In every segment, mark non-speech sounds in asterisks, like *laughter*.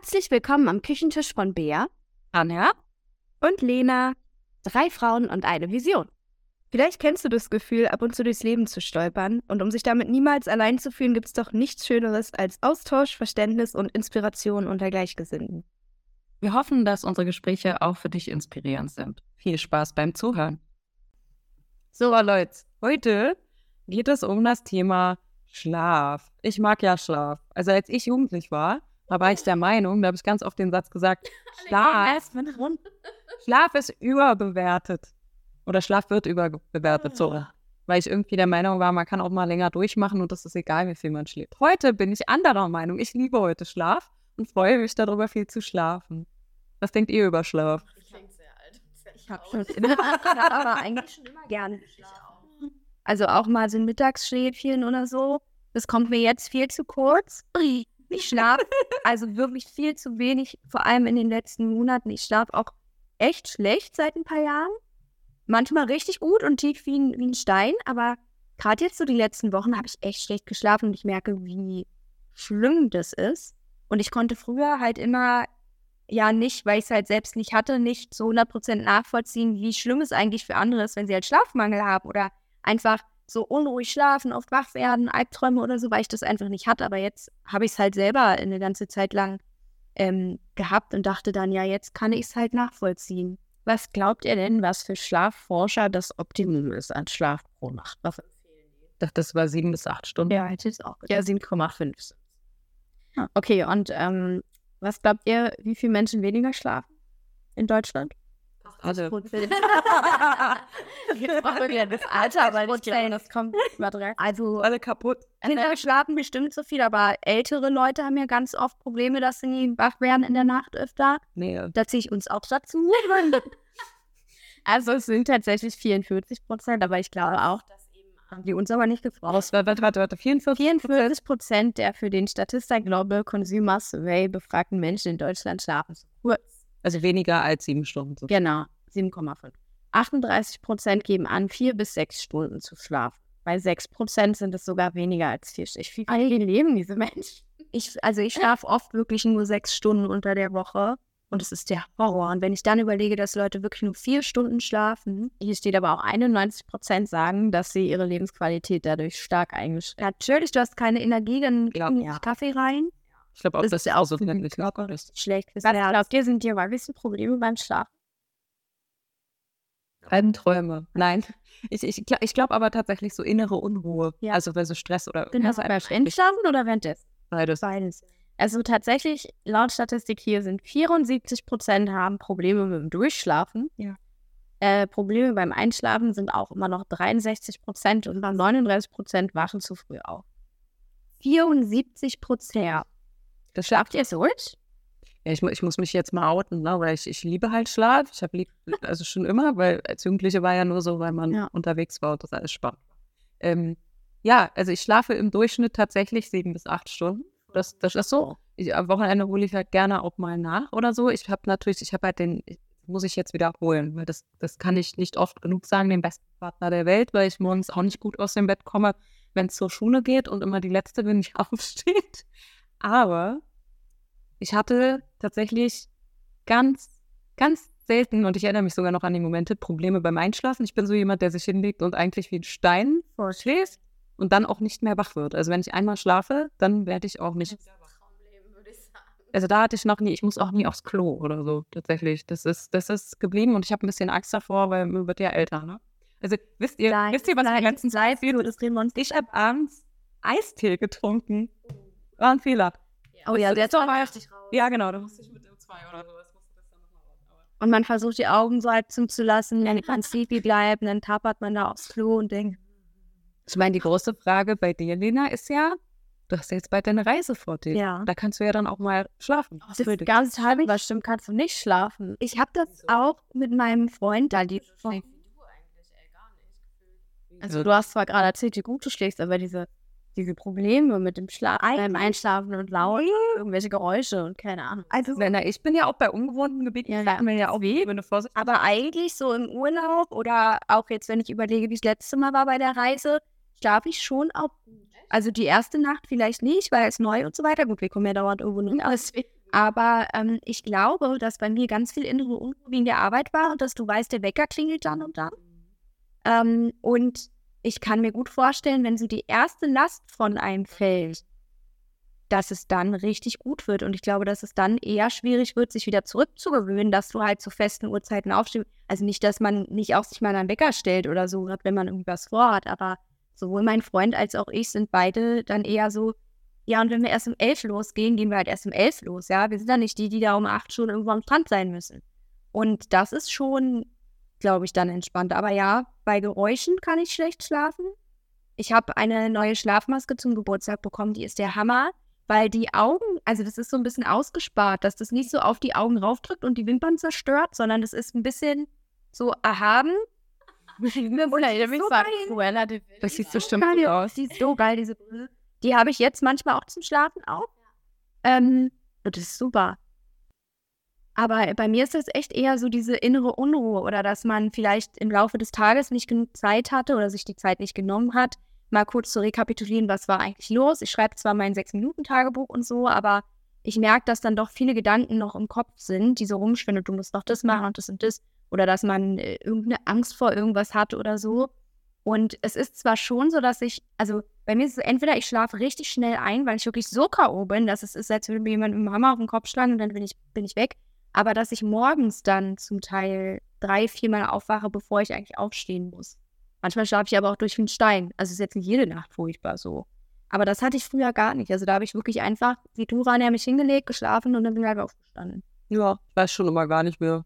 Herzlich willkommen am Küchentisch von Bea Anja und Lena. Drei Frauen und eine Vision. Vielleicht kennst du das Gefühl, ab und zu durchs Leben zu stolpern. Und um sich damit niemals allein zu fühlen, gibt es doch nichts Schöneres als Austausch, Verständnis und Inspiration unter Gleichgesinnten. Wir hoffen, dass unsere Gespräche auch für dich inspirierend sind. Viel Spaß beim Zuhören. So, Leute, heute geht es um das Thema Schlaf. Ich mag ja Schlaf. Also als ich jugendlich war, da war ich der Meinung, da habe ich ganz oft den Satz gesagt, *laughs* Schlaf, Schlaf ist überbewertet. Oder Schlaf wird überbewertet, so. Weil ich irgendwie der Meinung war, man kann auch mal länger durchmachen und das ist egal, wie viel man schläft. Heute bin ich anderer Meinung. Ich liebe heute Schlaf und freue mich darüber, viel zu schlafen. Was denkt ihr über Schlaf? Ich klingt sehr alt. Ich habe schon *laughs* immer, aber eigentlich schon immer gerne geschlafen. Also auch mal so ein Mittagsschläfchen oder so. Das kommt mir jetzt viel zu kurz. *laughs* Ich schlafe also wirklich viel zu wenig, vor allem in den letzten Monaten. Ich schlafe auch echt schlecht seit ein paar Jahren. Manchmal richtig gut und tief wie ein, wie ein Stein, aber gerade jetzt so die letzten Wochen habe ich echt schlecht geschlafen und ich merke, wie schlimm das ist. Und ich konnte früher halt immer, ja nicht, weil ich es halt selbst nicht hatte, nicht zu 100% nachvollziehen, wie schlimm es eigentlich für andere ist, wenn sie halt Schlafmangel haben oder einfach so unruhig schlafen, oft wach werden, Albträume oder so, weil ich das einfach nicht hatte. Aber jetzt habe ich es halt selber eine ganze Zeit lang ähm, gehabt und dachte dann, ja, jetzt kann ich es halt nachvollziehen. Was glaubt ihr denn, was für Schlafforscher das Optimum ist an Schlaf pro Nacht? Was empfehlen die? Ich dachte, das war sieben bis acht Stunden. Ja, hätte ich auch gedacht. Ja, 7,5. Okay, und ähm, was glaubt ihr, wie viele Menschen weniger schlafen in Deutschland? Alle. *laughs* Jetzt machen wir wieder das Alter, aber ich glaube, das kommt übertragen. Also, Alle kaputt. Kinder *laughs* schlafen bestimmt so viel, aber ältere Leute haben ja ganz oft Probleme, dass sie wach werden in der Nacht öfter. Nee. Da ziehe ich uns auch dazu. *laughs* also es sind tatsächlich 44 Prozent, aber ich glaube auch, dass haben die uns aber nicht gefragt. Warte, warte, warte, warte. 44? 44 Prozent der für den Statista Global Consumer Survey befragten Menschen in Deutschland schlafen zu kurz. Also weniger als sieben Stunden. So. Genau, 7,5. 38 Prozent geben an, vier bis sechs Stunden zu schlafen. Bei 6 Prozent sind es sogar weniger als vier Stunden. Wie viel leben diese Menschen? Ich, also ich schlafe oft wirklich nur sechs Stunden unter der Woche und es ist der Horror. Und wenn ich dann überlege, dass Leute wirklich nur vier Stunden schlafen, hier steht aber auch 91 Prozent sagen, dass sie ihre Lebensqualität dadurch stark eingeschränkt haben. Natürlich, du hast keine Energie, dann Glaub, ja. Kaffee rein. Ich glaube auch, Das das ist ja auch so wirklich ist. Schlecht Was glaubt ihr, sind dir mal ein bisschen Probleme beim Schlafen? Albträume. Nein. *laughs* Ich, ich, ich glaube aber tatsächlich so innere Unruhe. Ja. Also weil so Stress oder Genau, Ja, so beim Einschlafen oder währenddessen? beides. Beides. Also tatsächlich, laut Statistik hier sind 74 Prozent haben Probleme mit dem Durchschlafen. Ja. Äh, Probleme beim Einschlafen sind auch immer noch 63 Prozent und 39 Prozent wachen zu früh auf. 74 Prozent. Das Schlaft ihr durch? Ja, ich, ich muss mich jetzt mal outen, ne? weil ich, ich liebe halt Schlaf. Ich habe lieb, also schon immer, weil als Jugendliche war ja nur so, weil man Ja. unterwegs war und das alles spannend war. Ähm, ja, also ich schlafe im Durchschnitt tatsächlich sieben bis acht Stunden. Das, das ist so. Ich, am Wochenende hole ich halt gerne auch mal nach oder so. Ich habe natürlich, ich habe halt den, muss ich jetzt wiederholen, weil das, das kann ich nicht oft genug sagen, den besten Partner der Welt, weil ich morgens auch nicht gut aus dem Bett komme, wenn es zur Schule geht und immer die Letzte bin, die *laughs* aufsteht. Aber ich hatte tatsächlich ganz, ganz selten, und ich erinnere mich sogar noch an die Momente, Probleme beim Einschlafen. Ich bin so jemand, der sich hinlegt und eigentlich wie ein Stein schläft und dann auch nicht mehr wach wird. Also wenn ich einmal schlafe, dann werde ich auch nicht. Ich. Also da hatte ich noch nie, ich muss auch nie aufs Klo oder so, tatsächlich. Das ist, das ist geblieben und ich habe ein bisschen Angst davor, weil man wird ja älter, ne? Also wisst ihr, Seit- wisst ihr, was mir seit- letztens ist? das reden wir uns Ich habe abends Eistee getrunken. War ein Fehler. Oh ja, der ist doch mal richtig raus. Ja, genau, da musste ich mit dem 2 oder sowas, das Und man versucht die Augen so halb zuzulassen, dann kann sleepy bleiben, dann tapert man da aufs Klo und denkt, Ich meine, die große Frage bei dir, Lena, ist ja, du hast ja jetzt bald deine Reise vor dir. ja. Da kannst du ja dann auch mal schlafen. Das ist ganz halb, was stimmt, kannst du nicht schlafen. Ich habe das auch mit meinem Freund da die Wie du eigentlich, ey, gar nicht gefühlt. Also du hast zwar gerade erzählt, wie gut du schläfst, aber diese, diese Probleme mit dem Schlaf, beim Einschlafen und laut, irgendwelche Geräusche und keine Ahnung. Also, na, na, ich bin ja auch bei ungewohnten Gebieten, Ja, ja, ja. mir ja auch weh, wenn du vorsichtig Aber eigentlich so im Urlaub oder auch jetzt, wenn ich überlege, wie es letzte Mal war bei der Reise, schlafe ich schon auch gut. Also die erste Nacht vielleicht nicht, weil es neu und so weiter. Gut, wir kommen ja dauernd irgendwo hin, aber deswegen Aber ähm, ich glaube, dass bei mir ganz viel innere Unruhe wegen der Arbeit war und dass du weißt, der Wecker klingelt dann und dann. Ähm, und ich kann mir gut vorstellen, wenn so die erste Last von einem fällt, dass es dann richtig gut wird. Und ich glaube, dass es dann eher schwierig wird, sich wieder zurückzugewöhnen, dass du halt zu festen Uhrzeiten aufstehst. Also nicht, dass man nicht auch sich mal einen Wecker stellt oder so, gerade wenn man irgendwas vorhat, aber sowohl mein Freund als auch ich sind beide dann eher so, ja, und wenn wir erst um elf losgehen, gehen wir halt erst um elf los, ja. Wir sind dann nicht die, die da um acht schon irgendwo am Strand sein müssen. Und das ist schon, glaube ich, dann entspannt. Aber ja, bei Geräuschen kann ich schlecht schlafen. Ich habe eine neue Schlafmaske zum Geburtstag bekommen, die ist der Hammer, weil die Augen, also das ist so ein bisschen ausgespart, dass das nicht so auf die Augen raufdrückt und die Wimpern zerstört, sondern das ist ein bisschen so erhaben. *laughs* Das sieht so stimmt aus. Die ist so geil, diese Brille. Die habe ich jetzt manchmal auch zum Schlafen auf. Ähm, und das ist super. Aber bei mir ist das echt eher so diese innere Unruhe oder dass man vielleicht im Laufe des Tages nicht genug Zeit hatte oder sich die Zeit nicht genommen hat, mal kurz zu rekapitulieren, was war eigentlich los. Ich schreibe zwar mein Sechs-Minuten-Tagebuch und so, aber ich merke, dass dann doch viele Gedanken noch im Kopf sind, die so rumschwimmen du musst noch das machen und das und das. Oder dass man äh, irgendeine Angst vor irgendwas hat oder so. Und es ist zwar schon so, dass ich, also bei mir ist es entweder ich schlafe richtig schnell ein, weil ich wirklich so K.O. bin, dass es ist, als würde mir jemand mit dem Hammer auf den Kopf schlagen und dann bin ich, bin ich weg. Aber dass ich morgens dann zum Teil drei, viermal aufwache, bevor ich eigentlich aufstehen muss. Manchmal schlafe ich aber auch durch wie ein Stein. Also es ist jetzt nicht jede Nacht furchtbar so. Aber das hatte ich früher gar nicht. Also da habe ich wirklich einfach die Dura mich hingelegt, geschlafen und dann bin ich halt aufgestanden. Ja, ich weiß schon immer gar nicht mehr.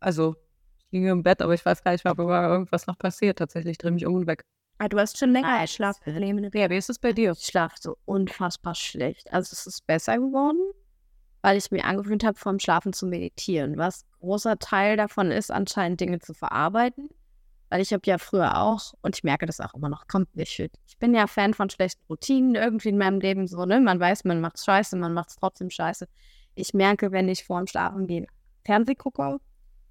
Also, ich ging im Bett, aber ich weiß gar nicht mehr, ob irgendwas noch passiert. Tatsächlich ich drehe mich um und weg. Ah, du hast schon länger Schlafprobleme. Ja, wie ist es bei dir? Ich schlafe so unfassbar schlecht. Also es ist besser geworden, weil ich mir angewöhnt habe, vorm Schlafen zu meditieren. Was großer Teil davon ist, anscheinend Dinge zu verarbeiten. Weil ich habe ja früher auch, und ich merke das auch immer noch, kommt nicht fit. Ich bin ja Fan von schlechten Routinen irgendwie in meinem Leben so, ne? Man weiß, man macht scheiße, man macht es trotzdem scheiße. Ich merke, wenn ich vorm Schlafen gehen Fernseh gucke,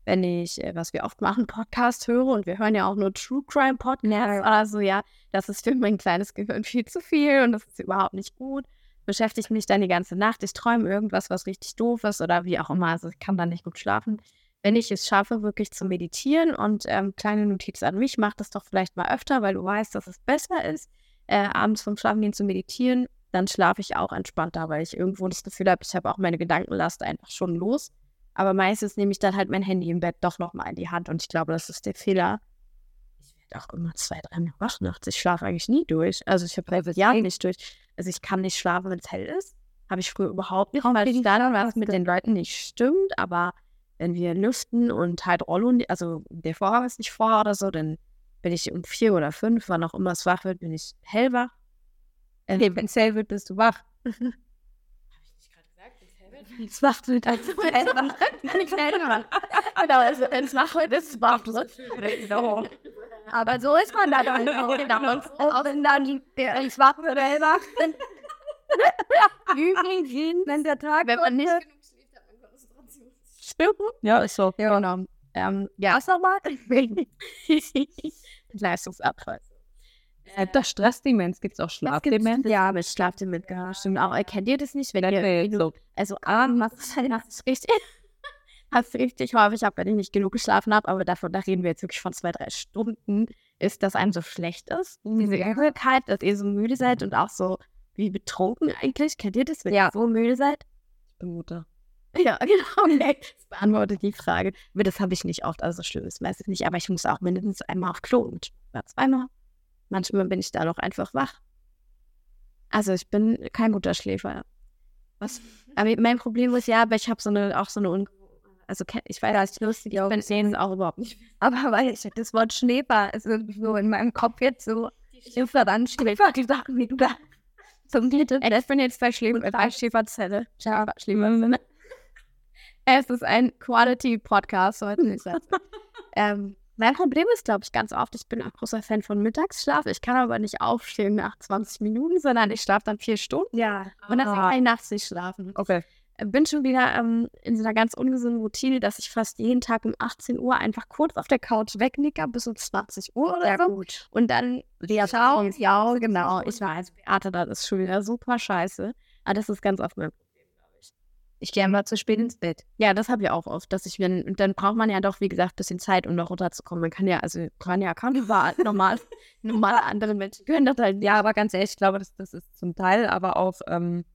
wenn ich, äh, was wir oft machen, Podcast höre und wir hören ja auch nur True Crime Podcasts oder so, ja, das ist für mein kleines Gehirn viel zu viel und das ist überhaupt nicht gut. Beschäftigt mich dann die ganze Nacht, ich träume irgendwas, was richtig doof ist oder wie auch immer, also ich kann dann nicht gut schlafen. Wenn ich es schaffe, wirklich zu meditieren und ähm, kleine Notiz an mich, mach das doch vielleicht mal öfter, weil du weißt, dass es besser ist, äh, abends vom Schlafengehen zu meditieren, dann schlafe ich auch entspannter, weil ich irgendwo das Gefühl habe, ich habe auch meine Gedankenlast einfach schon los. Aber meistens nehme ich dann halt mein Handy im Bett doch nochmal in die Hand und ich glaube, das ist der Fehler. Auch immer zwei, drei Mal wach nachts. Ich schlafe eigentlich nie durch. Also ich habe seit Jahren nicht durch. Also ich kann nicht schlafen, wenn es hell ist. Habe ich früher überhaupt nicht, weil ich dann was mit den Leuten nicht stimmt. Aber wenn wir lüften und halt Rollo, also der Vorhang ist nicht vor oder so, dann bin ich um vier oder fünf, wann auch immer es wach wird, bin ich hellwach. Ähm, Nee, wenn es hell wird, bist du wach. *laughs* Hab ich nicht gerade gesagt, wenn's hell wird? Es wacht wird also *laughs* nicht hellwach. Genau, also wenn es wach wird, ist es wach. *laughs* Aber so ist man da dann auch. Genau. Auch wenn dann der wird, hellwach. *laughs* Übrigens, wenn der Tag Wenn man nicht Genug schläft, hat man Konzentration. Stimmt. Ja, ist so. Ja, genau. Ähm, ja. Was nochmal? *laughs* Leistungsabfall. Äh, das Stressdemenz gibt es auch Schlafdemenz. Ja, mit Schlafdemenz, ja, stimmt auch. Erkennt ihr das nicht, wenn ihr, so. also abends hast du hast richtig, hast richtig häufig, hab, wenn ich nicht genug geschlafen habe, aber davon, da reden wir jetzt wirklich von zwei, drei Stunden, ist, dass einem so schlecht ist. Diese Übelkeit, dass ihr so müde seid und auch so wie betrunken eigentlich. Kennt ihr das, wenn Ja. ihr so müde seid? Ich bin Mutter. Ja, *laughs* genau. Okay. Das beantwortet die Frage. Aber das habe ich nicht oft, also schlimm ist meistens nicht, aber ich muss auch mindestens einmal auf Klo und war zweimal. Manchmal bin ich da noch einfach wach. Also ich bin kein guter Schläfer. Was? Aber mein Problem ist ja, aber ich habe so eine, auch so eine, also ich weiß, das ist lustig, ich bin denen auch überhaupt nicht. *laughs* Aber weil ich das Wort Schläfer ist irgendwie so in meinem Kopf jetzt so Schläfer dann Schläfer, die Sachen, wie du da zum dritten Ich bin jetzt bei Schläfer, bei Schläferzelle. Schläfer, Schläfer. Es ist ein Quality-Podcast heute. Nicht *laughs* ähm, mein Problem ist, glaube ich, ganz oft, ich bin ein großer Fan von Mittagsschlaf. Ich kann aber nicht aufstehen nach 20 Minuten, sondern ich schlafe dann vier Stunden. Ja. Und dann Ah. kann ich nachts nicht schlafen. Okay. Bin schon wieder ähm, in so einer ganz ungesunden Routine, dass ich fast jeden Tag um 18 Uhr einfach kurz auf der Couch wegnicke bis um 20 Uhr oder Sehr so. gut. Und dann Ja, Ciao. und- Ja, genau. Ich weiß, Beate, das ist schon wieder super scheiße. Aber das ist ganz oft mein Problem, glaube ich. Ich gehe immer zu spät ins Bett. Ja, das habe ich auch oft, dass ich, wenn, und dann braucht man ja doch, wie gesagt, ein bisschen Zeit, um noch runterzukommen. Man kann ja, also kann ja kaum über *laughs* normal, normale andere Menschen können das halt Ja, aber ganz ehrlich, ich glaube, das, das ist zum Teil aber auch ähm,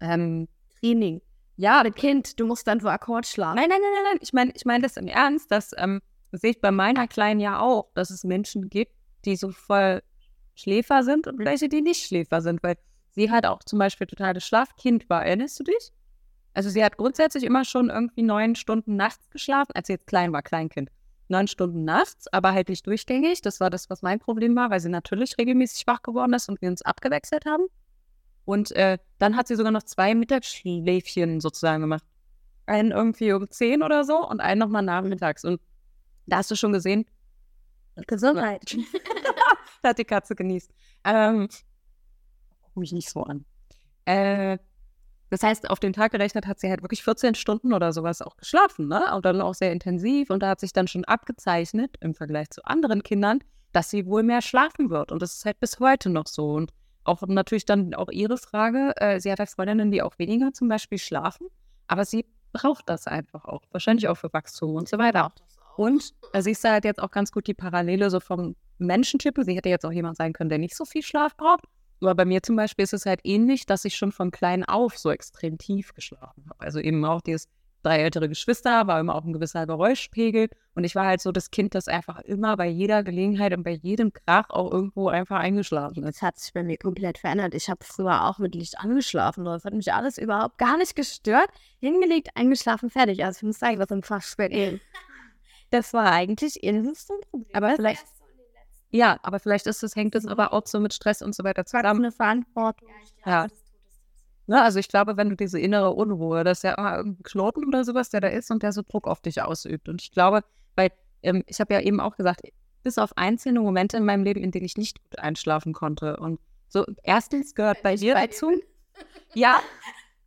ähm, Training. ja, Mit Kind, du musst dann so Akkord schlagen. Nein, nein, nein, nein, nein. Ich meine ich mein das im Ernst. dass, ähm, das sehe ich bei meiner Kleinen ja auch, dass es Menschen gibt, die so voll Schläfer sind und welche, die nicht Schläfer sind, weil sie halt auch zum Beispiel total das Schlafkind war. Erinnerst du dich? Also sie hat grundsätzlich immer schon irgendwie neun Stunden nachts geschlafen, als sie jetzt klein war, Kleinkind. Neun Stunden nachts, aber halt nicht durchgängig. Das war das, was mein Problem war, weil sie natürlich regelmäßig wach geworden ist und wir uns abgewechselt haben. Und äh, dann hat sie sogar noch zwei Mittagsschläfchen sozusagen gemacht. Einen irgendwie um zehn oder so und einen nochmal nachmittags. Und da hast du schon gesehen, Gesundheit. *laughs* da hat die Katze genießt. Ähm, guck mich nicht so an. Äh, das heißt, auf den Tag gerechnet hat sie halt wirklich 14 Stunden oder sowas auch geschlafen, ne? Und dann auch sehr intensiv. Und da hat sich dann schon abgezeichnet im Vergleich zu anderen Kindern, dass sie wohl mehr schlafen wird. Und das ist halt bis heute noch so. Und auch natürlich dann auch ihre Frage. Äh, sie hat halt Freundinnen, die auch weniger zum Beispiel schlafen, aber sie braucht das einfach auch. Wahrscheinlich auch für Wachstum und so weiter. Und da siehst du halt jetzt auch ganz gut die Parallele so vom Menschentyp. Sie hätte jetzt auch jemand sein können, der nicht so viel Schlaf braucht. Aber bei mir zum Beispiel ist es halt ähnlich, dass ich schon von klein auf so extrem tief geschlafen habe. Also eben auch dieses drei ältere Geschwister, war immer auch ein gewisser Geräuschpegel. Und ich war halt so das Kind, das einfach immer bei jeder Gelegenheit und bei jedem Krach auch irgendwo einfach eingeschlafen ist. Das hat sich bei mir komplett verändert. Ich habe früher auch mit Licht angeschlafen. Das hat mich alles überhaupt gar nicht gestört. Hingelegt, eingeschlafen, fertig. Also ich muss sagen, was im Fach spät. *laughs* Das war eigentlich Problem. Aber vielleicht, ja, aber vielleicht ist es, hängt es aber auch so mit Stress und so weiter zusammen. eine Verantwortung. Ja, Ne? Also ich glaube, wenn du diese innere Unruhe, das ist ja immer irgendein Knoten oder sowas, der da ist und der so Druck auf dich ausübt. Und ich glaube, weil ähm, ich habe ja eben auch gesagt, bis auf einzelne Momente in meinem Leben, in denen ich nicht gut einschlafen konnte. Und so erstens gehört bei dir dazu, ja,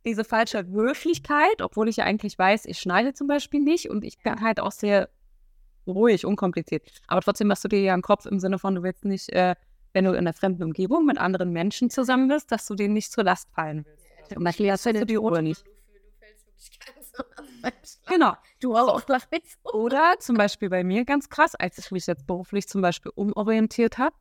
diese falsche Höflichkeit, obwohl ich ja eigentlich weiß, ich schneide zum Beispiel nicht und ich bin halt auch sehr ruhig, unkompliziert. Aber trotzdem machst du dir ja im Kopf im Sinne von, du willst nicht, äh, wenn du in einer fremden Umgebung mit anderen Menschen zusammen bist, dass du denen nicht zur Last fallen willst. Und dann hast du die Ruhe nicht. Genau. Du auch. Oder zum Beispiel bei mir ganz krass, als ich mich jetzt beruflich zum Beispiel umorientiert habe,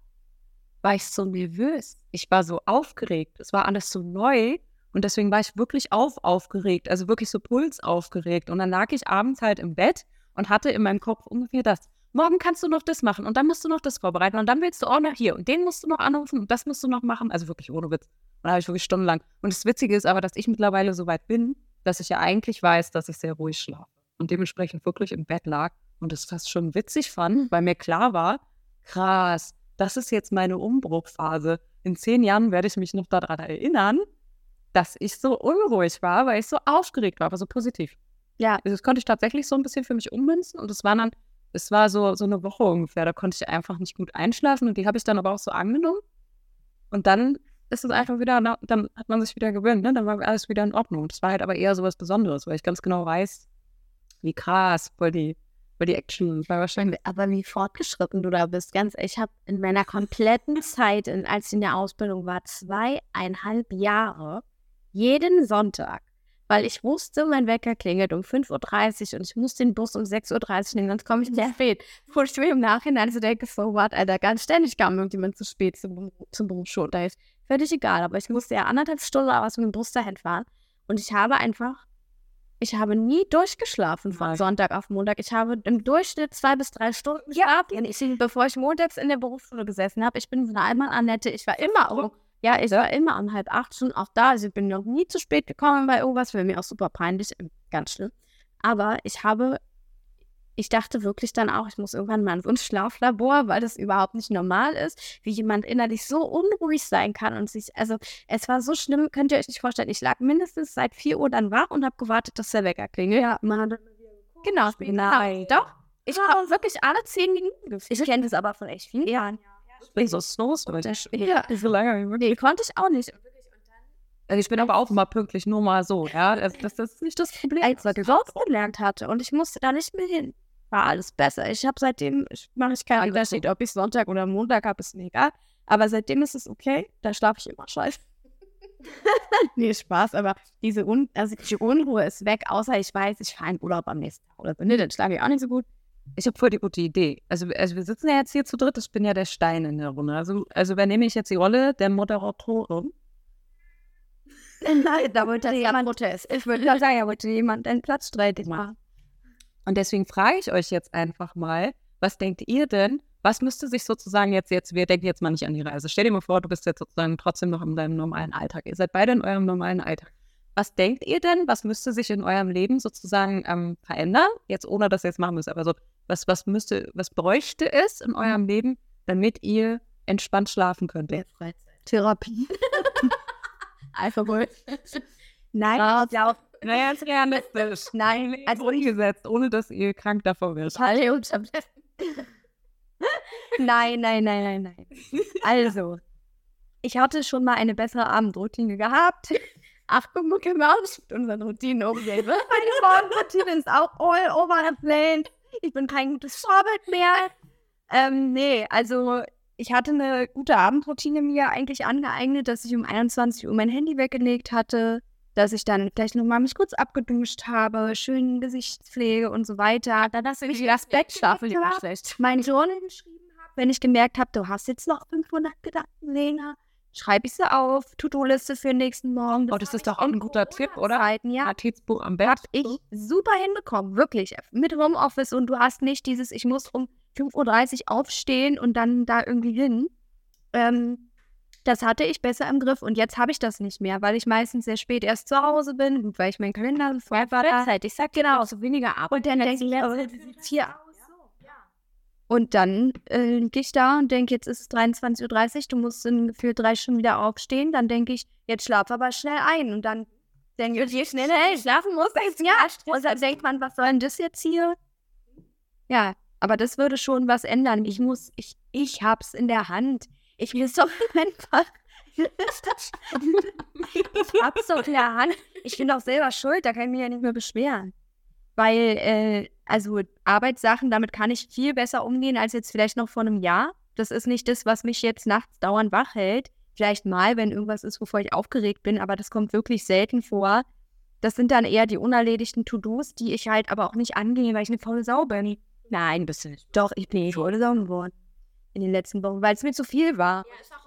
war ich so nervös. Ich war so aufgeregt. Es war alles so neu. Und deswegen war ich wirklich auf aufgeregt, also wirklich so pulsaufgeregt. Und dann lag ich abends halt im Bett und hatte in meinem Kopf ungefähr das. Morgen kannst du noch das machen und dann musst du noch das vorbereiten und dann willst du auch noch hier und den musst du noch anrufen und das musst du noch machen. Also wirklich ohne Witz. Und da habe ich wirklich stundenlang. Und das Witzige ist aber, dass ich mittlerweile so weit bin, dass ich ja eigentlich weiß, dass ich sehr ruhig schlafe und dementsprechend wirklich im Bett lag und es fast schon witzig fand, weil mir klar war, krass, das ist jetzt meine Umbruchphase. In zehn Jahren werde ich mich noch daran erinnern, dass ich so unruhig war, weil ich so aufgeregt war, aber so positiv. Ja. Also das konnte ich tatsächlich so ein bisschen für mich ummünzen und es war dann, es war so, so eine Woche ungefähr, da konnte ich einfach nicht gut einschlafen und die habe ich dann aber auch so angenommen. Und dann ist es einfach wieder, na- dann hat man sich wieder gewöhnt, ne? dann war alles wieder in Ordnung. Das war halt aber eher so was Besonderes, weil ich ganz genau weiß, wie krass, weil die, weil die Action war wahrscheinlich. Aber wie fortgeschritten du da bist, ganz ehrlich, ich habe in meiner kompletten Zeit, in, als ich in der Ausbildung war, zweieinhalb Jahre, jeden Sonntag, weil ich wusste, mein Wecker klingelt um 5.30 Uhr und ich muss den Bus um 6.30 Uhr nehmen, sonst komme ich sehr spät. Wo ich mir im Nachhinein so denke, so what, Alter, ganz ständig kam irgendjemand zu spät zum, zum Berufsschulunterricht. Völlig egal, aber ich musste ja anderthalb Stunden aus mit dem Bus dahin fahren und ich habe einfach ich habe nie durchgeschlafen von. Sonntag auf Montag. Ich habe im Durchschnitt zwei bis drei Stunden geschlafen, bevor ich montags in der Berufsschule gesessen habe. Ich bin von einmal Annette. Ich war immer um, ja, ich war immer um halb acht schon auch da. Also ich bin noch nie zu spät gekommen bei irgendwas. Wäre mir auch super peinlich, ganz schlimm. Aber ich habe, ich dachte wirklich dann auch, ich muss irgendwann mal ins Schlaflabor, weil das überhaupt nicht normal ist, wie jemand innerlich so unruhig sein kann und sich, also es war so schlimm, könnt ihr euch nicht vorstellen. Ich lag mindestens seit 4 Uhr dann wach und habe gewartet, dass der Wecker klingelt. Ja, man hat Genau, Nein. genau. Doch. Ich habe wirklich alle 10 Minuten gefühlt. Ich kenne das aber von echt vielen Jahren. Ich bin so Snows, weil ich Ja. so lange. Nee, konnte ich auch nicht. Also ich bin aber auch immer pünktlich, nur mal so, ja. Das, das, das ist nicht das Problem. Als ich Jobs gelernt hatte und ich musste da nicht mehr hin, war alles besser. Ich habe seitdem, ich mache ich keinen Unterschied, ob ich Sonntag oder Montag habe, ist mir egal. Aber seitdem ist es okay. Da schlafe ich immer scheiße. *laughs* nee, Spaß, aber diese Un also die Unruhe ist weg, außer ich weiß, ich fahre in Urlaub am nächsten Tag oder so. Nee, dann schlafe ich auch nicht so gut. Ich habe voll die gute Idee. Also, also wir sitzen ja jetzt hier zu dritt, ich bin ja der Stein in der Runde. Also, also übernehme ich jetzt die Rolle der Moderatorin. *laughs* Nein, da wollte *laughs* jemand, ich würde sagen, da wollte jemand den Platz streitig machen. Und deswegen frage ich euch jetzt einfach mal, was denkt ihr denn, was müsste sich sozusagen jetzt, jetzt, wir denken jetzt mal nicht an die Reise. Stell dir mal vor, du bist jetzt sozusagen trotzdem noch in deinem normalen Alltag. Ihr seid beide in eurem normalen Alltag. Was denkt ihr denn, was müsste sich in eurem Leben sozusagen ähm, verändern? Jetzt ohne, dass ihr es machen müsst, aber so, was, was müsste, was bräuchte es in eurem Leben, damit ihr entspannt schlafen könnt? Therapie. *laughs* Alkohol. Nein, ich glaube, Naja, ist realistisch. *laughs* nein, Also umgesetzt, ohne dass ihr krank davon werdet. Nein, nein, nein, nein, nein. Also, ich hatte schon mal eine bessere Abendroutine gehabt. Achtung, Mucke Maus mit unseren Routinen umgehen. ne? Meine Morgenroutine ist auch all over the place. Ich bin kein gutes Vorbild mehr. Ähm, nee, also ich hatte eine gute Abendroutine mir eigentlich angeeignet, dass ich um 21 Uhr mein Handy weggelegt hatte, dass ich dann vielleicht nochmal mich kurz abgeduscht habe, schön Gesichtspflege und so weiter. Dann hast du mich das Bett schlafen, schlecht. mein Journal geschrieben habe, wenn ich gemerkt habe, du hast jetzt noch 500 Gedanken, Lena, schreibe ich sie auf, To-Do-Liste für den nächsten Morgen. Oh, das ist doch auch ein in guter Tipp, oder? Ja, Notizbuch am Bett. hab ich super hinbekommen, wirklich. Mit Homeoffice und du hast nicht dieses, ich muss um 5.30 Uhr aufstehen und dann da irgendwie hin. Ähm, das hatte ich besser im Griff und jetzt habe ich das nicht mehr, weil ich meistens sehr spät erst zu Hause bin, gut, weil ich meinen Kalender so voll war. Freizeit. Ich sag genau, so weniger Arbeit. Und dann denke ich, oh, hier aus? Und dann äh, gehe ich da und denke, jetzt ist es 23.30 Uhr, du musst in gefühlt drei Stunden wieder aufstehen. Dann denke ich, jetzt schlaf aber schnell ein. Und dann denke ich, je schneller ich *laughs* schlafen muss, desto ja. Und dann denkt man, was soll denn das jetzt hier? Ja, aber das würde schon was ändern. Ich muss, ich, ich hab's in der Hand. Ich will *laughs* doch einfach. ich hab's doch in der Hand. Ich bin doch selber schuld, da kann ich mich ja nicht mehr beschweren. Weil, äh, also Arbeitssachen, damit kann ich viel besser umgehen als jetzt vielleicht noch vor einem Jahr. Das ist nicht das, was mich jetzt nachts dauernd wach hält. Vielleicht mal, wenn irgendwas ist, wovor ich aufgeregt bin, aber das kommt wirklich selten vor. Das sind dann eher die unerledigten To-Dos, die ich halt aber auch nicht angehe, weil ich eine faule Sau bin. Nein, bist du nicht. Doch, ich bin eine faule Sau geworden. In den letzten Wochen, weil es mir zu viel war.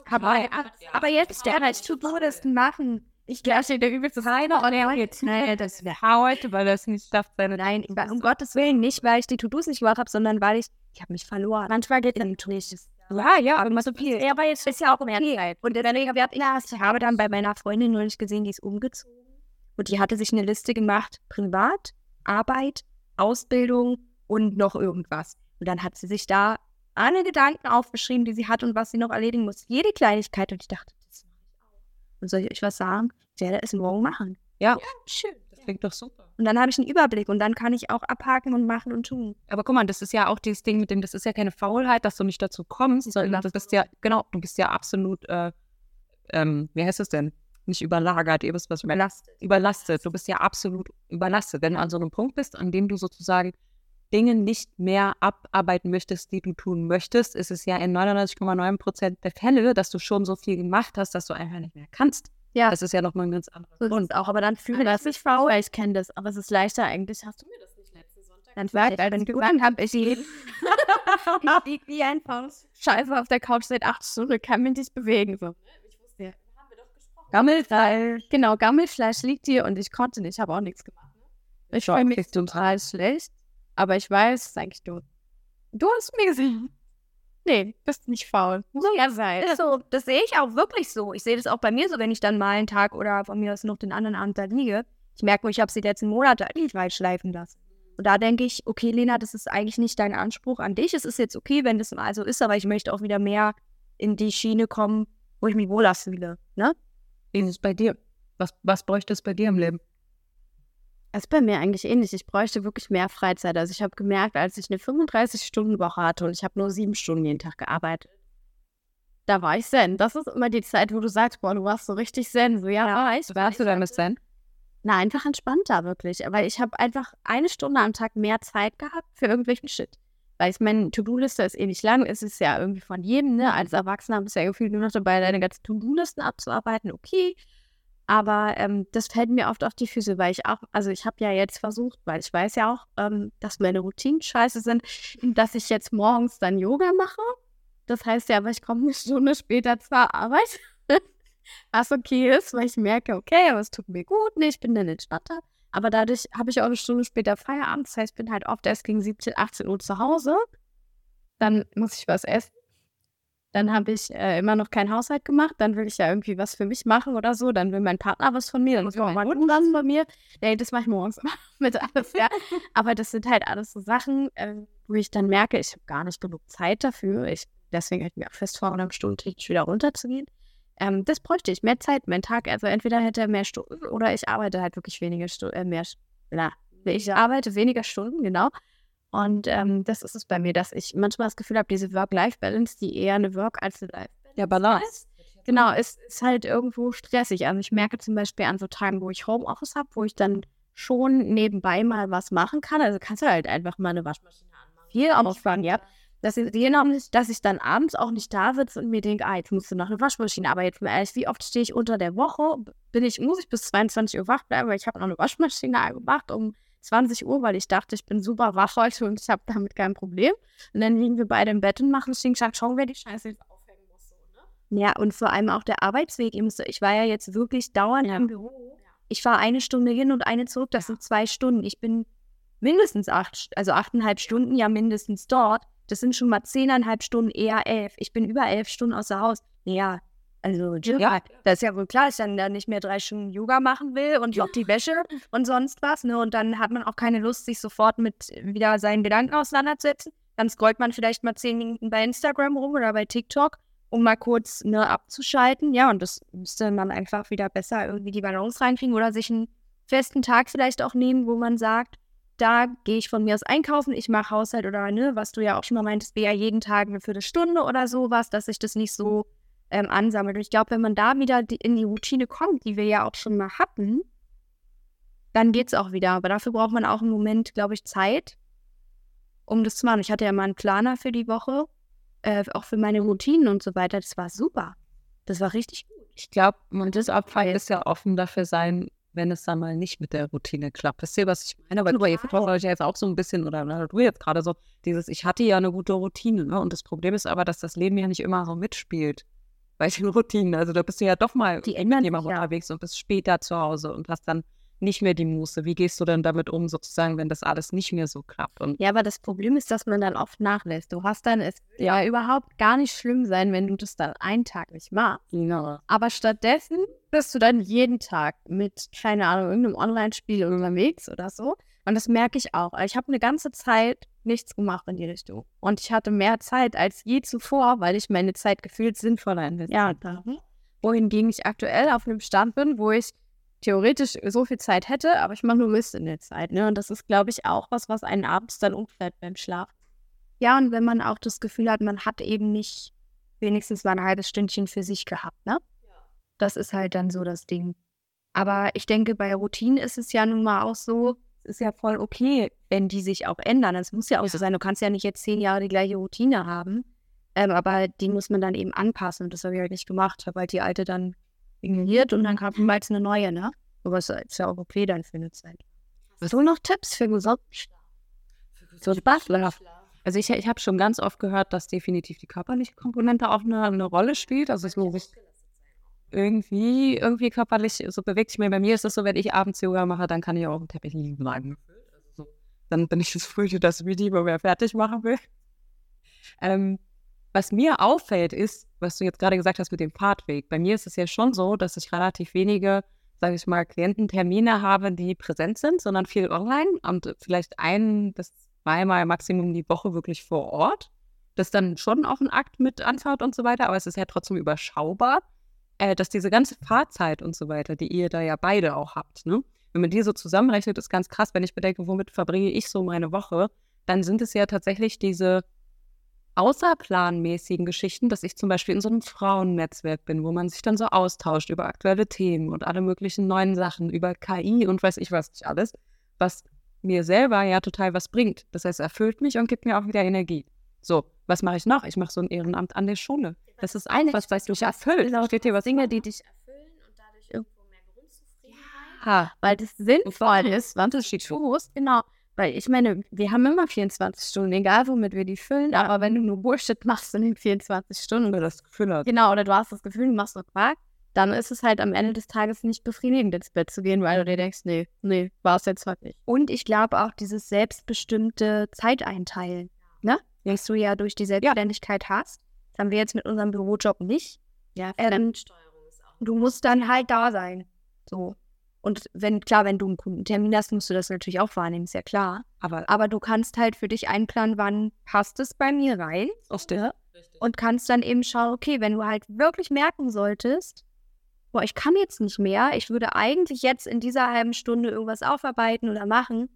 Aber, aber, aber jetzt der als To-Do-Listen machen. Ich Da steht der übelste Reiner und er geht. Nein, das Heute, weil er es nicht schafft, seine Nein, um Gottes Willen nicht, weil ich die To-Dos nicht gemacht habe, sondern weil ich, ich habe mich verloren. Manchmal geht es nicht. Ja, ja, aber immer so viel. Ja, aber jetzt ist ja auch mehr okay. Zeit. Und deswegen werde ich, ich habe dann bei meiner Freundin neulich gesehen, die ist umgezogen. Und die hatte sich eine Liste gemacht, Privat, Arbeit, Ausbildung und noch irgendwas. Und dann hat sie sich da alle Gedanken aufgeschrieben, die sie hat und was sie noch erledigen muss. Jede Kleinigkeit. Und ich dachte, das mache ich auch. Und soll ich euch was sagen? Ich werde es morgen machen. Ja, Schön. das klingt doch super. Und dann habe ich einen Überblick und dann kann ich auch abhaken und machen und tun. Aber guck mal, das ist ja auch dieses Ding mit dem, das ist ja keine Faulheit, dass du nicht dazu kommst, sondern du bist ja, genau, du bist ja absolut, äh, ähm, wie heißt es denn? Nicht überlagert, ihr wisst, was ich meine. Überlastet. Überlastet. Du bist ja absolut überlastet. Wenn du an so einem Punkt bist, an dem du sozusagen Dinge nicht mehr abarbeiten möchtest, die du tun möchtest, ist es ja in 99,9 Prozent der Fälle, dass du schon so viel gemacht hast, dass du einfach nicht mehr kannst. Ja. Das ist ja nochmal ein ganz anderer So Grund. auch, aber dann fühle ich ist faul. Ich kenne das, aber es ist leichter eigentlich. Hast du mir das nicht letzten Sonntag Dann vielleicht, wenn du dann habe ich jeden. *laughs* ich lieg wie ein Faust. Scheiße auf der Couch seit acht Stunden, kann mich nicht bewegen. So. Ne? Ich wusste, ja. haben wir doch gesprochen. Gammelfleisch. Genau, Gammelfleisch liegt hier und ich konnte nicht, habe auch nichts gemacht. Ich fühle mich total schlecht, aber ich weiß, es ist eigentlich du. Du hast mir gesehen. Nee, bist nicht faul. Muss ja sein. Das, so, das sehe ich auch wirklich so. Ich sehe das auch bei mir so, wenn ich dann mal einen Tag oder von mir aus noch den anderen Abend da liege. Ich merke nur, ich habe sie letzten Monate eigentlich weit schleifen lassen. Und da denke ich, okay, Lena, das ist eigentlich nicht dein Anspruch an dich. Es ist jetzt okay, wenn das mal so ist, aber ich möchte auch wieder mehr in die Schiene kommen, wo ich mich wohler fühle. Ne? Wie ist es bei dir? Was, was bräuchte es bei dir im Leben? Das ist bei mir eigentlich ähnlich. Ich bräuchte wirklich mehr Freizeit. Also ich habe gemerkt, als ich eine 35-Stunden-Woche hatte und ich habe nur sieben Stunden jeden Tag gearbeitet, da war ich zen. Das ist immer die Zeit, wo du sagst, boah, du warst so richtig zen. So, ja, war ich. Warst du damit sein? Na, einfach entspannter, wirklich. Weil ich habe einfach eine Stunde am Tag mehr Zeit gehabt für irgendwelchen Shit. Weil ich meine, To-Do-Liste ist eh nicht lang. Es ist ja irgendwie von jedem, ne? Als Erwachsener bist du ja gefühlt nur noch dabei, deine ganzen To-Do-Listen abzuarbeiten. Okay. Aber ähm, das fällt mir oft auf die Füße, weil ich auch, also ich habe ja jetzt versucht, weil ich weiß ja auch, ähm, dass meine Routinen scheiße sind, dass ich jetzt morgens dann Yoga mache. Das heißt ja, aber ich komme eine Stunde später zur Arbeit. *laughs* Was okay ist, weil ich merke, okay, aber es tut mir gut, nee, ich bin dann entspannter. Aber dadurch habe ich auch eine Stunde später Feierabend. Das heißt, ich bin halt oft erst gegen 17, 18 Uhr zu Hause. Dann muss ich was essen. Dann habe ich äh, immer noch keinen Haushalt gemacht. Dann will ich ja irgendwie was für mich machen oder so. Dann will mein Partner was von mir. Dann muss ich auch mein Hund was von mir. Nee, das mache ich morgens immer *laughs* mit alles, ja. Aber das sind halt alles so Sachen, äh, wo ich dann merke, ich habe gar nicht genug Zeit dafür. Ich, deswegen hätte ich mir auch fest vor, einer Stunde wieder runterzugehen. Ähm, das bräuchte ich. Mehr Zeit, mein Tag. Also entweder hätte er mehr Stunden oder ich arbeite halt wirklich weniger Stunden, äh, mehr, na, ich arbeite weniger Stunden, genau. Und ähm, das ist es bei mir, dass ich manchmal das Gefühl habe, diese Work-Life-Balance, die eher eine Work- als eine Life-Balance Ja, Balance. ist. Genau, es ist halt irgendwo stressig. Also ich merke zum Beispiel an so Tagen, wo ich Homeoffice habe, wo ich dann schon nebenbei mal was machen kann. Also kannst du halt einfach mal eine Waschmaschine anmachen. Viel auffangen, ja. Das ist genau nicht, dass ich dann abends auch nicht da sitze und mir denke, ah, jetzt musst du noch eine Waschmaschine. Aber jetzt mal ehrlich, wie oft stehe ich unter der Woche? Bin ich, muss ich bis 22 Uhr wach bleiben, weil ich habe noch eine Waschmaschine *laughs* angemacht um 20 Uhr, weil ich dachte, ich bin super wach heute und ich habe damit kein Problem. Und dann liegen wir beide im Bett und machen Schingschack, schauen wir die Scheiße jetzt aufhängen muss, so, ne? Ja, und vor allem auch der Arbeitsweg. Ich war ja jetzt wirklich dauernd Ja. im Büro. Ich fahre eine Stunde hin und eine zurück. Das sind zwei Stunden. Ich bin mindestens acht, also achteinhalb Stunden ja mindestens dort. Das sind schon mal zehneinhalb Stunden, eher elf. Ich bin über elf Stunden außer Haus. Ja, also Ja. das ist ja wohl klar, dass ich dann da nicht mehr drei Stunden Yoga machen will und noch die Wäsche *laughs* und sonst was. Ne? Und dann hat man auch keine Lust, sich sofort mit wieder seinen Gedanken auseinanderzusetzen. Dann scrollt man vielleicht mal zehn Minuten bei Instagram rum oder bei TikTok, um mal kurz ne, abzuschalten. Ja, und das müsste man einfach wieder besser irgendwie die Balance reinkriegen oder sich einen festen Tag vielleicht auch nehmen, wo man sagt, da gehe ich von mir aus einkaufen, ich mache Haushalt oder ne, was du ja auch schon mal meintest, wäre ja jeden Tag eine Viertelstunde oder sowas, dass sich das nicht so ähm, ansammelt. Und ich glaube, wenn man da wieder die, in die Routine kommt, die wir ja auch schon mal hatten, dann geht es auch wieder. Aber dafür braucht man auch einen Moment, glaube ich, Zeit, um das zu machen. Ich hatte ja mal einen Planer für die Woche, äh, auch für meine Routinen und so weiter. Das war super. Das war richtig gut. Ich glaube, man das Abfall ist ja offen dafür sein, wenn es dann mal nicht mit der Routine klappt. Wisst ihr, was ich meine? Weil du Total. euch ja jetzt auch so ein bisschen, oder na, du jetzt gerade so, dieses, ich hatte ja eine gute Routine, ne? Und das Problem ist aber, dass das Leben ja nicht immer so mitspielt bei den Routinen. Also da bist du ja doch mal Die ändern sich jemandem ja. unterwegs und bist später zu Hause und hast dann nicht mehr die Muße. Wie gehst du denn damit um, sozusagen, wenn das alles nicht mehr so klappt? Und Ja, aber das Problem ist, dass man dann oft nachlässt. Du hast dann, es wird ja überhaupt gar nicht schlimm sein, wenn du das dann einen Tag nicht machst. ja. Aber stattdessen bist du dann jeden Tag mit, keine Ahnung, irgendeinem Online-Spiel unterwegs oder so. Und das merke ich auch. Ich habe eine ganze Zeit nichts gemacht in die Richtung. Und ich hatte mehr Zeit als je zuvor, weil ich meine Zeit gefühlt sinnvoller investiert habe. Wohingegen ich aktuell auf einem Stand bin, wo ich theoretisch so viel Zeit hätte, aber ich mache nur Mist in der Zeit. Ne? Und das ist, glaube ich, auch was, was einen abends dann umfällt beim Schlaf. Ja, und wenn man auch das Gefühl hat, man hat eben nicht wenigstens mal ein halbes Stündchen für sich gehabt, ne? Das ist halt dann so das Ding. Aber ich denke, bei Routinen ist es ja nun mal auch so, ist ja voll okay, wenn die sich auch ändern. Es muss ja auch so sein. Du kannst ja nicht jetzt zehn Jahre die gleiche Routine haben. Ähm, aber die muss man dann eben anpassen. Und das habe ich halt nicht gemacht. Habe halt die alte dann ignoriert und dann kam mal jetzt eine neue, ne? Aber es ist ja auch okay dann für eine Zeit. Hast du noch Tipps für gesunden Schlaf? So Spaß. Also ich, ich habe schon ganz oft gehört, dass definitiv die körperliche Komponente auch eine, eine Rolle spielt. Also es muss irgendwie, irgendwie körperlich, so bewegt sich mir. Bei mir ist es so, wenn ich abends Yoga mache, dann kann ich auch auf dem Teppich liegen bleiben. Also so, dann bin ich das früh, das Video mehr fertig machen will. Ähm, was mir auffällt, ist, was du jetzt gerade gesagt hast mit dem Fahrtweg. Bei mir ist es ja schon so, dass ich relativ wenige, sage ich mal, Kliententermine habe, die präsent sind, sondern viel online und vielleicht ein bis zweimal Maximum die Woche wirklich vor Ort. Das ist dann schon auch ein Akt mit Anfahrt und so weiter, aber es ist ja trotzdem überschaubar, äh, dass diese ganze Fahrzeit und so weiter, die ihr da ja beide auch habt, ne? Wenn man die so zusammenrechnet, ist ganz krass, wenn ich bedenke, womit verbringe ich so meine Woche, dann sind es ja tatsächlich diese außerplanmäßigen Geschichten, dass ich zum Beispiel in so einem Frauennetzwerk bin, wo man sich dann so austauscht über aktuelle Themen und alle möglichen neuen Sachen, über KI und weiß ich was nicht alles, was mir selber ja total was bringt. Das heißt, erfüllt mich und gibt mir auch wieder Energie. So, was mache ich noch? Ich mache so ein Ehrenamt an der Schule. Das ist ein, was weiß ich, erfüllt. Steht dir was Dinge, die dich erfüllen und dadurch irgendwo mehr Ha. weil das sinnvoll ist, was du schon. tust. Genau. Weil ich meine, wir haben immer 24 Stunden, egal womit wir die füllen, Ja. aber wenn du nur Bullshit machst in den 24 Stunden, Oder das Gefühl hat. genau, oder du hast das Gefühl, du machst nur Quark, dann ist es halt am Ende des Tages nicht befriedigend, ins Bett zu gehen, weil du dir denkst, nee, nee, war es jetzt heute nicht. Und ich glaube auch dieses selbstbestimmte Zeiteinteilen, ne? Was du ja durch die Selbstständigkeit hast. Das haben wir jetzt mit unserem Bürojob nicht. Ja, Ähm, du musst dann halt da sein. So. Und wenn, klar, wenn du einen Kundentermin hast, musst du das natürlich auch wahrnehmen, ist ja klar. Aber Aber du kannst halt für dich einplanen, wann passt es bei mir rein aus der und kannst dann eben schauen, okay, wenn du halt wirklich merken solltest, boah, ich kann jetzt nicht mehr, ich würde eigentlich jetzt in dieser halben Stunde irgendwas aufarbeiten oder machen,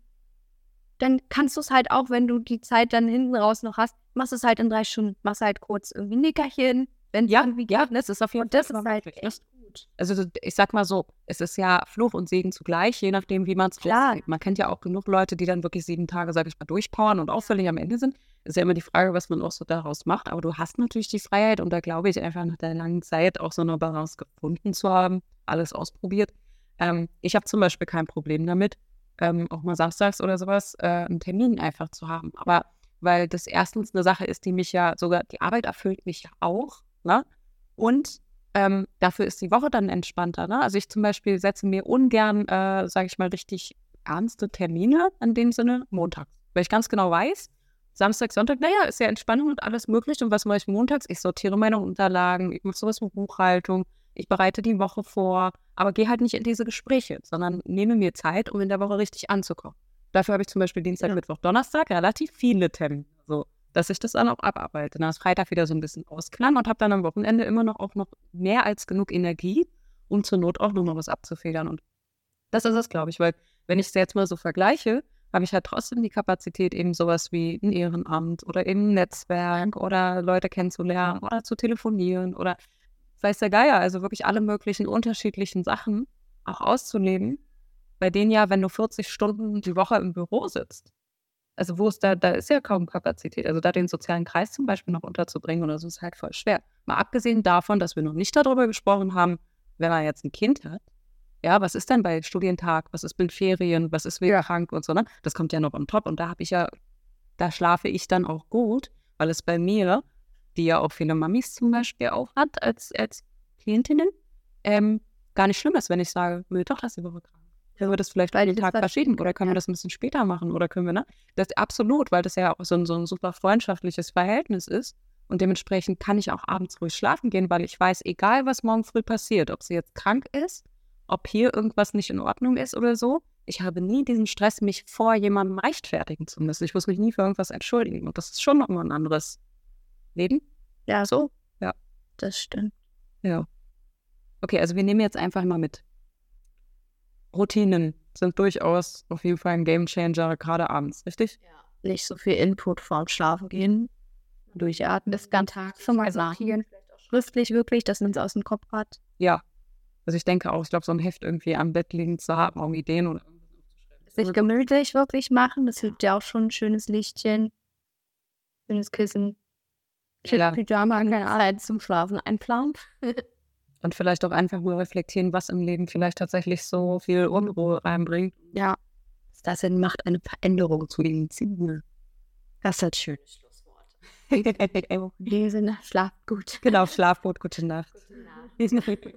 dann kannst du es halt auch, wenn du die Zeit dann hinten raus noch hast, machst du es halt in drei Stunden, machst halt kurz irgendwie ein Nickerchen, wenn es Ja, irgendwie ja, geht. das ist auf jeden Und das Fall ist halt möglich, ne? echt gut. Also so- ich sag mal so, es ist ja Fluch und Segen zugleich, je nachdem, wie man es Klar. Man kennt ja auch genug Leute, die dann wirklich sieben Tage, sag ich mal, durchpowern und auch völlig am Ende sind. Ist ja immer die Frage, was man auch so daraus macht. Aber du hast natürlich die Freiheit und da glaube ich einfach nach der langen Zeit auch so eine Balance gefunden zu haben, alles ausprobiert. Ähm, ich habe zum Beispiel kein Problem damit, ähm, auch mal samstags oder sowas, äh, einen Termin einfach zu haben. Aber weil das erstens eine Sache ist, die mich ja sogar, die Arbeit erfüllt mich ja auch, ne? Und ähm, dafür ist die Woche dann entspannter. Ne? Also ich zum Beispiel setze mir ungern, äh, sage ich mal, richtig ernste Termine in dem Sinne montags. Weil ich ganz genau weiß, Samstag, Sonntag, naja, ist ja Entspannung und alles möglich. Und was mache ich montags? Ich sortiere meine Unterlagen, ich mache sowas wie Buchhaltung, ich bereite die Woche vor, aber gehe halt nicht in diese Gespräche, sondern nehme mir Zeit, um in der Woche richtig anzukommen. Dafür habe ich zum Beispiel Dienstag, Ja. Mittwoch, Donnerstag relativ viele Termine. So, dass ich das dann auch abarbeite. Dann ist Freitag wieder so ein bisschen ausklang und habe dann am Wochenende immer noch auch noch mehr als genug Energie, um zur Not auch noch mal was abzufedern. Und das ist es, glaube ich, weil wenn ich es jetzt mal so vergleiche, habe ich halt trotzdem die Kapazität, eben sowas wie ein Ehrenamt oder eben ein Netzwerk oder Leute kennenzulernen oder zu telefonieren oder weiß der Geier, also wirklich alle möglichen unterschiedlichen Sachen auch auszuleben, bei denen ja, wenn du 40 Stunden die Woche im Büro sitzt, also wo ist da, da ist ja kaum Kapazität. Also da den sozialen Kreis zum Beispiel noch unterzubringen oder so ist halt voll schwer. Mal abgesehen davon, dass wir noch nicht darüber gesprochen haben, wenn man jetzt ein Kind hat, ja, was ist denn bei Studientag, was ist mit Ferien, was ist wegen krank und so, ne? Das kommt ja noch on top und da habe ich ja, da schlafe ich dann auch gut, weil es bei mir, die ja auch viele Mamis zum Beispiel auch hat als, als Klientinnen, ähm, gar nicht schlimm ist, wenn ich sage, lass die Woche krank. Können wir das vielleicht einen Tag verschieben oder können wir das ein bisschen später machen oder können wir, ne? Das absolut, weil das ja auch so ein, so ein super freundschaftliches Verhältnis ist. Und dementsprechend kann ich auch abends ruhig schlafen gehen, weil ich weiß, egal was morgen früh passiert, ob sie jetzt krank ist, ob hier irgendwas nicht in Ordnung ist oder so, ich habe nie diesen Stress, mich vor jemandem rechtfertigen zu müssen. Ich muss mich nie für irgendwas entschuldigen. Und das ist schon nochmal ein anderes Leben. Ja, So, das stimmt. ja. Okay, also wir nehmen jetzt einfach mal mit. Routinen sind durchaus auf jeden Fall ein Gamechanger, gerade abends, richtig? Nicht so viel Input vorm Schlafen gehen. Durchatmen. Das ganze Tag schon mal sortieren. Schriftlich wirklich, dass man es aus dem Kopf hat. Ja. Also ich denke auch, ich glaube, so ein Heft irgendwie am Bett liegen zu haben, um Ideen oder irgendwas aufzuschreiben. Sich gemütlich wirklich machen, das hilft ja auch schon. Ein schönes Lichtchen, schönes Kissen, Ja. Pyjama, keine Ahnung. Zeit zum Schlafen einplanen. *laughs* Und vielleicht auch einfach nur reflektieren, was im Leben vielleicht tatsächlich so viel Unruhe reinbringt. Ja, das denn macht, eine Veränderung zu initiieren. das ist halt schön. Schlusswort. *laughs* Sinne, schlaft gut. genau, Schlaf gut, gute Nacht. Gute Nacht.